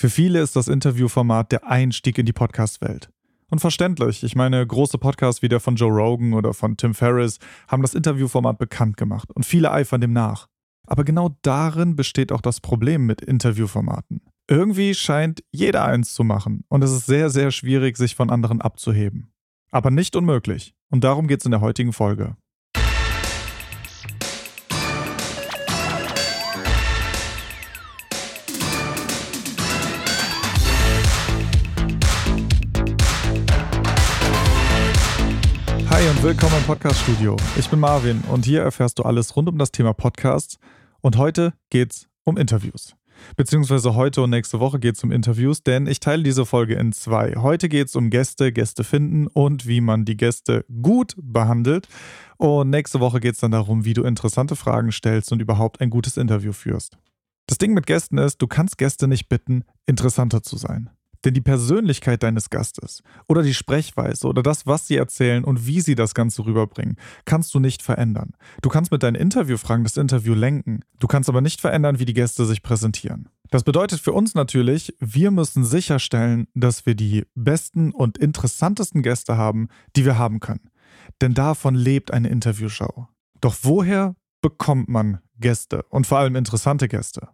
Für viele ist das Interviewformat der Einstieg in die Podcast-Welt. Und verständlich, ich meine, große Podcasts wie der von Joe Rogan oder von Tim Ferriss haben das Interviewformat bekannt gemacht und viele eifern dem nach. Aber genau darin besteht auch das Problem mit Interviewformaten. Irgendwie scheint jeder eins zu machen und es ist sehr, sehr schwierig, sich von anderen abzuheben. Aber nicht unmöglich. Und darum geht es in der heutigen Folge. Willkommen im Podcast-Studio. Ich bin Marvin und hier erfährst du alles rund um das Thema Podcasts. Und heute geht's um Interviews. Beziehungsweise heute und nächste Woche geht es um Interviews, denn ich teile diese Folge in zwei. Heute geht es um Gäste, Gäste finden und wie man die Gäste gut behandelt. Und nächste Woche geht es dann darum, wie du interessante Fragen stellst und überhaupt ein gutes Interview führst. Das Ding mit Gästen ist, du kannst Gäste nicht bitten, interessanter zu sein. Denn die Persönlichkeit deines Gastes oder die Sprechweise oder das, was sie erzählen und wie sie das Ganze rüberbringen, kannst du nicht verändern. Du kannst mit deinen Interviewfragen das Interview lenken, du kannst aber nicht verändern, wie die Gäste sich präsentieren. Das bedeutet für uns natürlich, wir müssen sicherstellen, dass wir die besten und interessantesten Gäste haben, die wir haben können. Denn davon lebt eine Interviewshow. Doch woher bekommt man Gäste und vor allem interessante Gäste?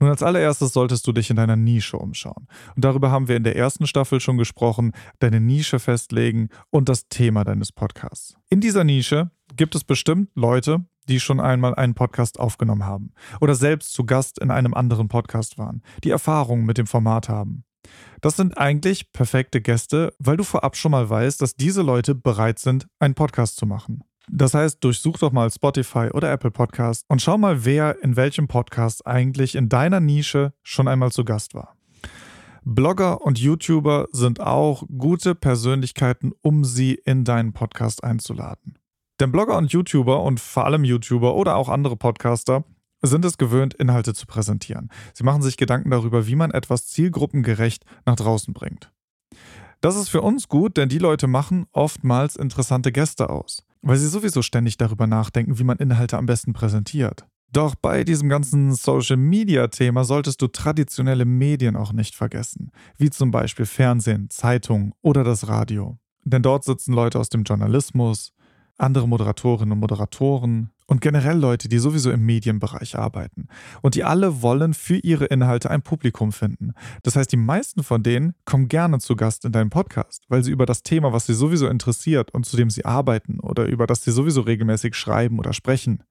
Nun, als allererstes solltest du dich in deiner Nische umschauen. Und darüber haben wir in der ersten Staffel schon gesprochen, deine Nische festlegen und das Thema deines Podcasts. In dieser Nische gibt es bestimmt Leute, die schon einmal einen Podcast aufgenommen haben oder selbst zu Gast in einem anderen Podcast waren, die Erfahrungen mit dem Format haben. Das sind eigentlich perfekte Gäste, weil du vorab schon mal weißt, dass diese Leute bereit sind, einen Podcast zu machen. Das heißt, durchsuch doch mal Spotify oder Apple Podcast und schau mal, wer in welchem Podcast eigentlich in deiner Nische schon einmal zu Gast war. Blogger und YouTuber sind auch gute Persönlichkeiten, um sie in deinen Podcast einzuladen. Denn Blogger und YouTuber und vor allem YouTuber oder auch andere Podcaster sind es gewöhnt, Inhalte zu präsentieren. Sie machen sich Gedanken darüber, wie man etwas zielgruppengerecht nach draußen bringt. Das ist für uns gut, denn die Leute machen oftmals interessante Gäste aus weil sie sowieso ständig darüber nachdenken, wie man Inhalte am besten präsentiert. Doch bei diesem ganzen Social-Media-Thema solltest du traditionelle Medien auch nicht vergessen, wie zum Beispiel Fernsehen, Zeitung oder das Radio. Denn dort sitzen Leute aus dem Journalismus, andere Moderatorinnen und Moderatoren, und generell Leute, die sowieso im Medienbereich arbeiten. Und die alle wollen für ihre Inhalte ein Publikum finden. Das heißt, die meisten von denen kommen gerne zu Gast in deinen Podcast, weil sie über das Thema, was sie sowieso interessiert und zu dem sie arbeiten oder über das sie sowieso regelmäßig schreiben oder sprechen,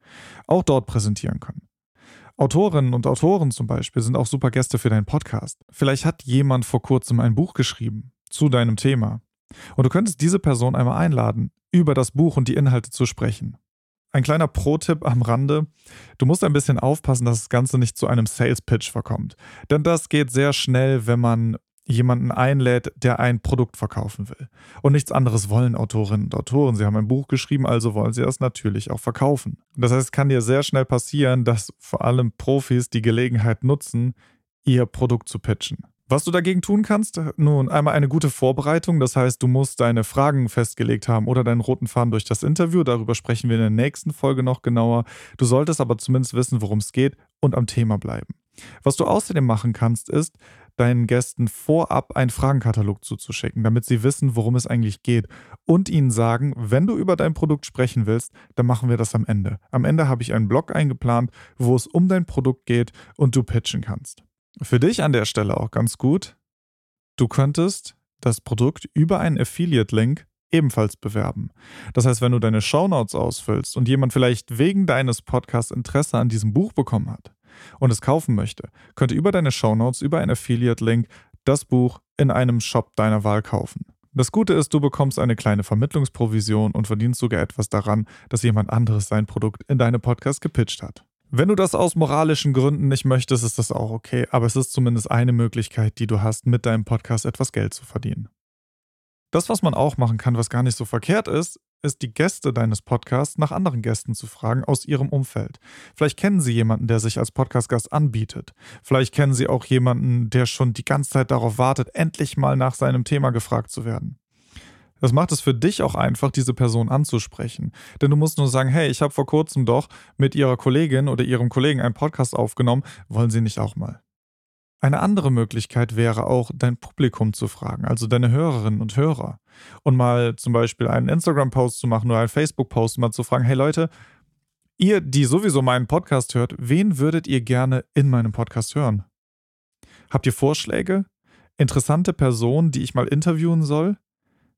auch dort präsentieren können. Autorinnen und Autoren zum Beispiel sind auch super Gäste für deinen Podcast. Vielleicht hat jemand vor kurzem ein Buch geschrieben zu deinem Thema. Und du könntest diese Person einmal einladen, über das Buch und die Inhalte zu sprechen. Ein kleiner Pro-Tipp am Rande. Du musst ein bisschen aufpassen, dass das Ganze nicht zu einem Sales-Pitch verkommt. Denn das geht sehr schnell, wenn man jemanden einlädt, der ein Produkt verkaufen will. Und nichts anderes wollen Autorinnen und Autoren. Sie haben ein Buch geschrieben, also wollen sie das natürlich auch verkaufen. Das heißt, es kann dir sehr schnell passieren, dass vor allem Profis die Gelegenheit nutzen, ihr Produkt zu pitchen. Was du dagegen tun kannst? Nun, einmal eine gute Vorbereitung, das heißt, du musst deine Fragen festgelegt haben oder deinen roten Faden durch das Interview. Darüber sprechen wir in der nächsten Folge noch genauer. Du solltest aber zumindest wissen, worum es geht und am Thema bleiben. Was du außerdem machen kannst, ist, deinen Gästen vorab einen Fragenkatalog zuzuschicken, damit sie wissen, worum es eigentlich geht und ihnen sagen, wenn du über dein Produkt sprechen willst, dann machen wir das am Ende. Am Ende habe ich einen Blog eingeplant, wo es um dein Produkt geht und du pitchen kannst. Für dich an der Stelle auch ganz gut. Du könntest das Produkt über einen Affiliate-Link ebenfalls bewerben. Das heißt, wenn du deine Shownotes ausfüllst und jemand vielleicht wegen deines Podcasts Interesse an diesem Buch bekommen hat und es kaufen möchte, könnte über deine Shownotes, über einen Affiliate-Link das Buch in einem Shop deiner Wahl kaufen. Das Gute ist, du bekommst eine kleine Vermittlungsprovision und verdienst sogar etwas daran, dass jemand anderes sein Produkt in deinem Podcast gepitcht hat. Wenn du das aus moralischen Gründen nicht möchtest, ist das auch okay, aber es ist zumindest eine Möglichkeit, die du hast, mit deinem Podcast etwas Geld zu verdienen. Das, was man auch machen kann, was gar nicht so verkehrt ist, ist die Gäste deines Podcasts nach anderen Gästen zu fragen aus ihrem Umfeld. Vielleicht kennen sie jemanden, der sich als Podcastgast anbietet. Vielleicht kennen sie auch jemanden, der schon die ganze Zeit darauf wartet, endlich mal nach seinem Thema gefragt zu werden. Das macht es für dich auch einfach, diese Person anzusprechen. Denn du musst nur sagen, hey, ich habe vor kurzem doch mit ihrer Kollegin oder ihrem Kollegen einen Podcast aufgenommen, wollen Sie nicht auch mal? Eine andere Möglichkeit wäre auch, dein Publikum zu fragen, also deine Hörerinnen und Hörer. Und mal zum Beispiel einen Instagram-Post zu machen oder einen Facebook-Post, mal zu fragen, hey Leute, ihr, die sowieso meinen Podcast hört, wen würdet ihr gerne in meinem Podcast hören? Habt ihr Vorschläge? Interessante Personen, die ich mal interviewen soll?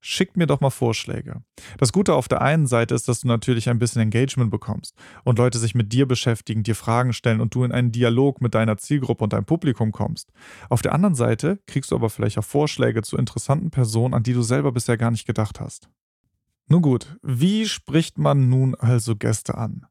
Schickt mir doch mal Vorschläge. Das Gute auf der einen Seite ist, dass du natürlich ein bisschen Engagement bekommst und Leute sich mit dir beschäftigen, dir Fragen stellen und du in einen Dialog mit deiner Zielgruppe und deinem Publikum kommst. Auf der anderen Seite kriegst du aber vielleicht auch Vorschläge zu interessanten Personen, an die du selber bisher gar nicht gedacht hast. Nun gut, wie spricht man nun also Gäste an?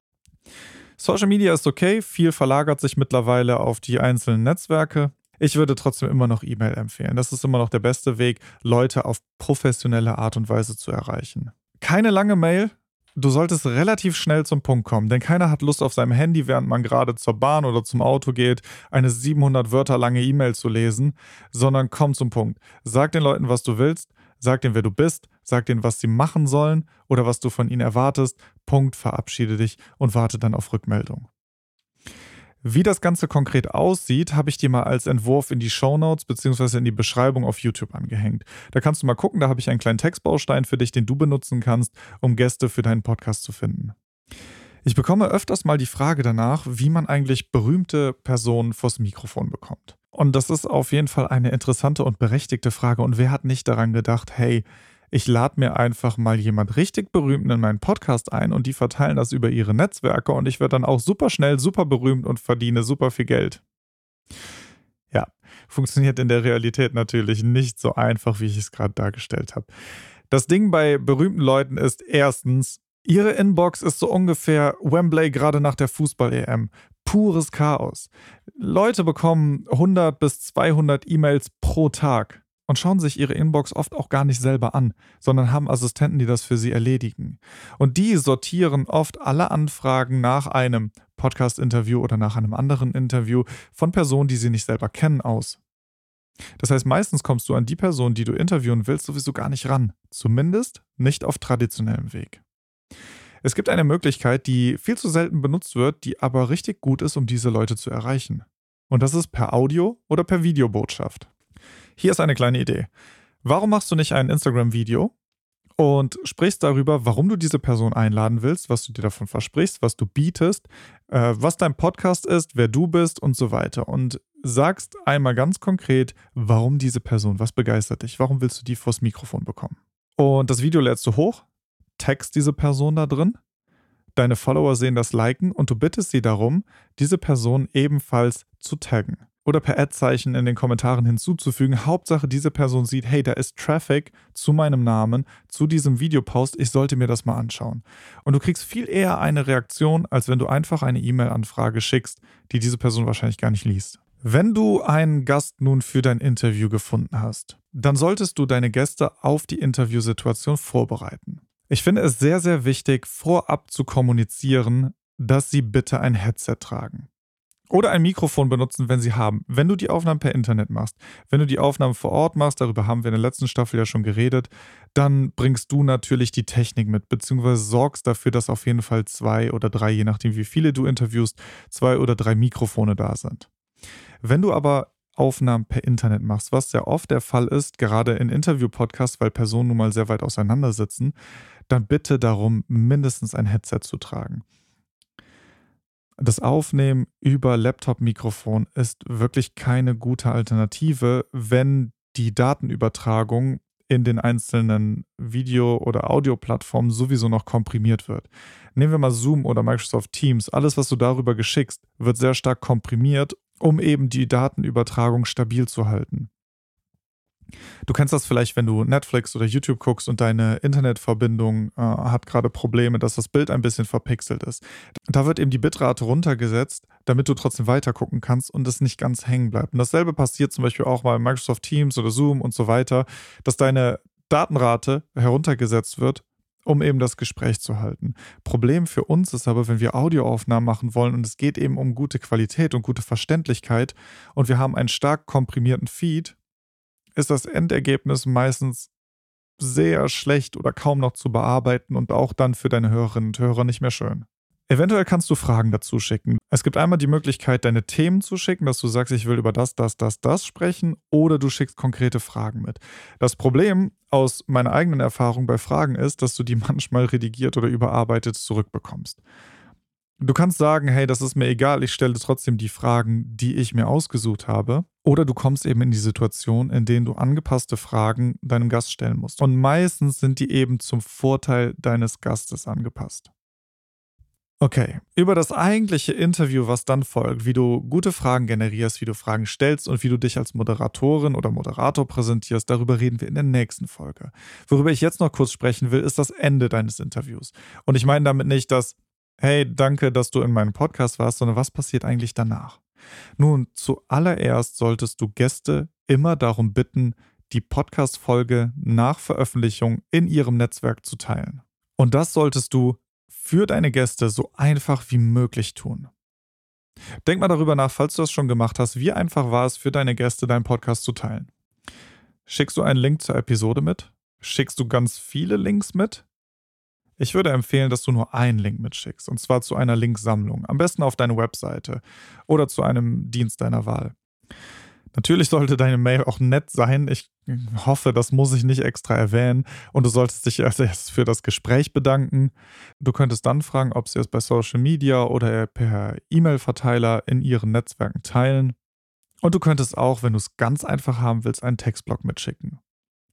Social Media ist okay, viel verlagert sich mittlerweile auf die einzelnen Netzwerke. Ich würde trotzdem immer noch E-Mail empfehlen. Das ist immer noch der beste Weg, Leute auf professionelle Art und Weise zu erreichen. Keine lange Mail. Du solltest relativ schnell zum Punkt kommen, denn keiner hat Lust auf seinem Handy, während man gerade zur Bahn oder zum Auto geht, eine 700 Wörter lange E-Mail zu lesen, sondern komm zum Punkt. Sag den Leuten, was du willst, sag denen, wer du bist, sag denen, was sie machen sollen oder was du von ihnen erwartest. Punkt, verabschiede dich und warte dann auf Rückmeldung. Wie das Ganze konkret aussieht, habe ich dir mal als Entwurf in die Show Notes bzw. in die Beschreibung auf YouTube angehängt. Da kannst du mal gucken, da habe ich einen kleinen Textbaustein für dich, den du benutzen kannst, um Gäste für deinen Podcast zu finden. Ich bekomme öfters mal die Frage danach, wie man eigentlich berühmte Personen vors Mikrofon bekommt. Und das ist auf jeden Fall eine interessante und berechtigte Frage. Und wer hat nicht daran gedacht, hey, ich lade mir einfach mal jemand richtig berühmten in meinen Podcast ein und die verteilen das über ihre Netzwerke und ich werde dann auch super schnell super berühmt und verdiene super viel Geld. Ja, funktioniert in der Realität natürlich nicht so einfach, wie ich es gerade dargestellt habe. Das Ding bei berühmten Leuten ist erstens, ihre Inbox ist so ungefähr Wembley gerade nach der Fußball-EM. Pures Chaos. Leute bekommen 100 bis 200 E-Mails pro Tag und schauen sich ihre Inbox oft auch gar nicht selber an, sondern haben Assistenten, die das für sie erledigen. Und die sortieren oft alle Anfragen nach einem Podcast-Interview oder nach einem anderen Interview von Personen, die sie nicht selber kennen, aus. Das heißt, meistens kommst du an die Person, die du interviewen willst, sowieso gar nicht ran. Zumindest nicht auf traditionellem Weg. Es gibt eine Möglichkeit, die viel zu selten benutzt wird, die aber richtig gut ist, um diese Leute zu erreichen. Und das ist per Audio oder per Videobotschaft. Hier ist eine kleine Idee. Warum machst du nicht ein Instagram-Video und sprichst darüber, warum du diese Person einladen willst, was du dir davon versprichst, was du bietest, äh, was dein Podcast ist, wer du bist und so weiter. Und sagst einmal ganz konkret, warum diese Person, was begeistert dich, warum willst du die vors Mikrofon bekommen. Und das Video lädst du hoch, text diese Person da drin, deine Follower sehen das Liken und du bittest sie darum, diese Person ebenfalls zu taggen oder per Ad-Zeichen in den Kommentaren hinzuzufügen. Hauptsache, diese Person sieht, hey, da ist Traffic zu meinem Namen, zu diesem Videopost, ich sollte mir das mal anschauen. Und du kriegst viel eher eine Reaktion, als wenn du einfach eine E-Mail-Anfrage schickst, die diese Person wahrscheinlich gar nicht liest. Wenn du einen Gast nun für dein Interview gefunden hast, dann solltest du deine Gäste auf die Interviewsituation vorbereiten. Ich finde es sehr, sehr wichtig, vorab zu kommunizieren, dass sie bitte ein Headset tragen. Oder ein Mikrofon benutzen, wenn sie haben. Wenn du die Aufnahmen per Internet machst, wenn du die Aufnahmen vor Ort machst, darüber haben wir in der letzten Staffel ja schon geredet, dann bringst du natürlich die Technik mit, beziehungsweise sorgst dafür, dass auf jeden Fall zwei oder drei, je nachdem wie viele du interviewst, zwei oder drei Mikrofone da sind. Wenn du aber Aufnahmen per Internet machst, was sehr oft der Fall ist, gerade in Interview-Podcasts, weil Personen nun mal sehr weit auseinander sitzen, dann bitte darum, mindestens ein Headset zu tragen. Das Aufnehmen über Laptop-Mikrofon ist wirklich keine gute Alternative, wenn die Datenübertragung in den einzelnen Video- oder Audioplattformen sowieso noch komprimiert wird. Nehmen wir mal Zoom oder Microsoft Teams. Alles, was du darüber geschickst, wird sehr stark komprimiert, um eben die Datenübertragung stabil zu halten. Du kennst das vielleicht, wenn du Netflix oder YouTube guckst und deine Internetverbindung äh, hat gerade Probleme, dass das Bild ein bisschen verpixelt ist. Da wird eben die Bitrate runtergesetzt, damit du trotzdem weiter gucken kannst und es nicht ganz hängen bleibt. Und dasselbe passiert zum Beispiel auch bei Microsoft Teams oder Zoom und so weiter, dass deine Datenrate heruntergesetzt wird, um eben das Gespräch zu halten. Problem für uns ist aber, wenn wir Audioaufnahmen machen wollen und es geht eben um gute Qualität und gute Verständlichkeit und wir haben einen stark komprimierten Feed, ist das Endergebnis meistens sehr schlecht oder kaum noch zu bearbeiten und auch dann für deine Hörerinnen und Hörer nicht mehr schön. Eventuell kannst du Fragen dazu schicken. Es gibt einmal die Möglichkeit, deine Themen zu schicken, dass du sagst, ich will über das, das, das, das sprechen, oder du schickst konkrete Fragen mit. Das Problem aus meiner eigenen Erfahrung bei Fragen ist, dass du die manchmal redigiert oder überarbeitet zurückbekommst. Du kannst sagen, hey, das ist mir egal, ich stelle trotzdem die Fragen, die ich mir ausgesucht habe. Oder du kommst eben in die Situation, in denen du angepasste Fragen deinem Gast stellen musst. Und meistens sind die eben zum Vorteil deines Gastes angepasst. Okay, über das eigentliche Interview, was dann folgt, wie du gute Fragen generierst, wie du Fragen stellst und wie du dich als Moderatorin oder Moderator präsentierst, darüber reden wir in der nächsten Folge. Worüber ich jetzt noch kurz sprechen will, ist das Ende deines Interviews. Und ich meine damit nicht, dass hey, danke, dass du in meinem Podcast warst, sondern was passiert eigentlich danach? Nun, zuallererst solltest du Gäste immer darum bitten, die Podcast-Folge nach Veröffentlichung in ihrem Netzwerk zu teilen. Und das solltest du für deine Gäste so einfach wie möglich tun. Denk mal darüber nach, falls du das schon gemacht hast, wie einfach war es für deine Gäste, deinen Podcast zu teilen. Schickst du einen Link zur Episode mit? Schickst du ganz viele Links mit? Ich würde empfehlen, dass du nur einen Link mitschickst, und zwar zu einer Linksammlung, am besten auf deine Webseite oder zu einem Dienst deiner Wahl. Natürlich sollte deine Mail auch nett sein. Ich hoffe, das muss ich nicht extra erwähnen. Und du solltest dich als erstes für das Gespräch bedanken. Du könntest dann fragen, ob sie es bei Social Media oder per E-Mail-Verteiler in ihren Netzwerken teilen. Und du könntest auch, wenn du es ganz einfach haben willst, einen Textblock mitschicken.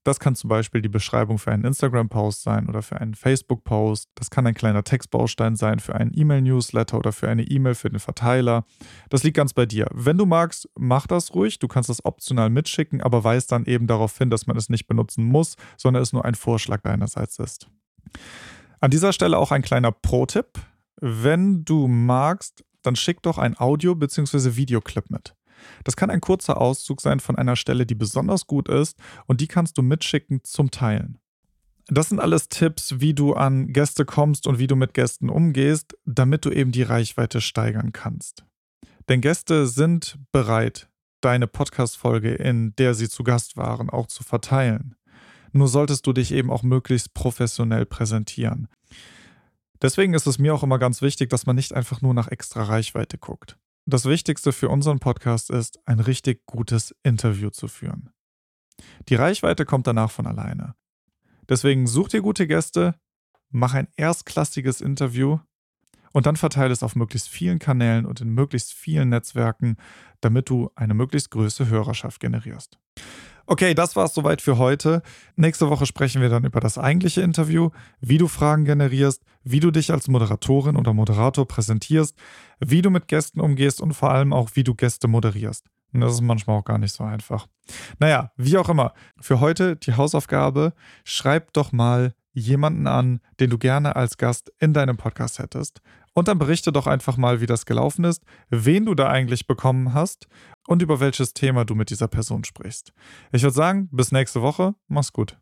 Das kann zum Beispiel die Beschreibung für einen Instagram-Post sein oder für einen Facebook-Post. Das kann ein kleiner Textbaustein sein für einen E-Mail-Newsletter oder für eine E-Mail für den Verteiler. Das liegt ganz bei dir. Wenn du magst, mach das ruhig. Du kannst das optional mitschicken, aber weist dann eben darauf hin, dass man es nicht benutzen muss, sondern es nur ein Vorschlag deinerseits ist. An dieser Stelle auch ein kleiner Pro-Tipp. Wenn du magst, dann schick doch ein Audio- bzw. Videoclip mit. Das kann ein kurzer Auszug sein von einer Stelle, die besonders gut ist und die kannst du mitschicken zum Teilen. Das sind alles Tipps, wie du an Gäste kommst und wie du mit Gästen umgehst, damit du eben die Reichweite steigern kannst. Denn Gäste sind bereit, deine Podcast-Folge, in der sie zu Gast waren, auch zu verteilen. Nur solltest du dich eben auch möglichst professionell präsentieren. Deswegen ist es mir auch immer ganz wichtig, dass man nicht einfach nur nach extra Reichweite guckt. Das Wichtigste für unseren Podcast ist, ein richtig gutes Interview zu führen. Die Reichweite kommt danach von alleine. Deswegen such dir gute Gäste, mach ein erstklassiges Interview und dann verteile es auf möglichst vielen Kanälen und in möglichst vielen Netzwerken, damit du eine möglichst größere Hörerschaft generierst. Okay, das war es soweit für heute. Nächste Woche sprechen wir dann über das eigentliche Interview, wie du Fragen generierst, wie du dich als Moderatorin oder Moderator präsentierst, wie du mit Gästen umgehst und vor allem auch, wie du Gäste moderierst. Und das ist manchmal auch gar nicht so einfach. Naja, wie auch immer, für heute die Hausaufgabe, schreib doch mal jemanden an, den du gerne als Gast in deinem Podcast hättest. Und dann berichte doch einfach mal, wie das gelaufen ist, wen du da eigentlich bekommen hast und über welches Thema du mit dieser Person sprichst. Ich würde sagen, bis nächste Woche. Mach's gut.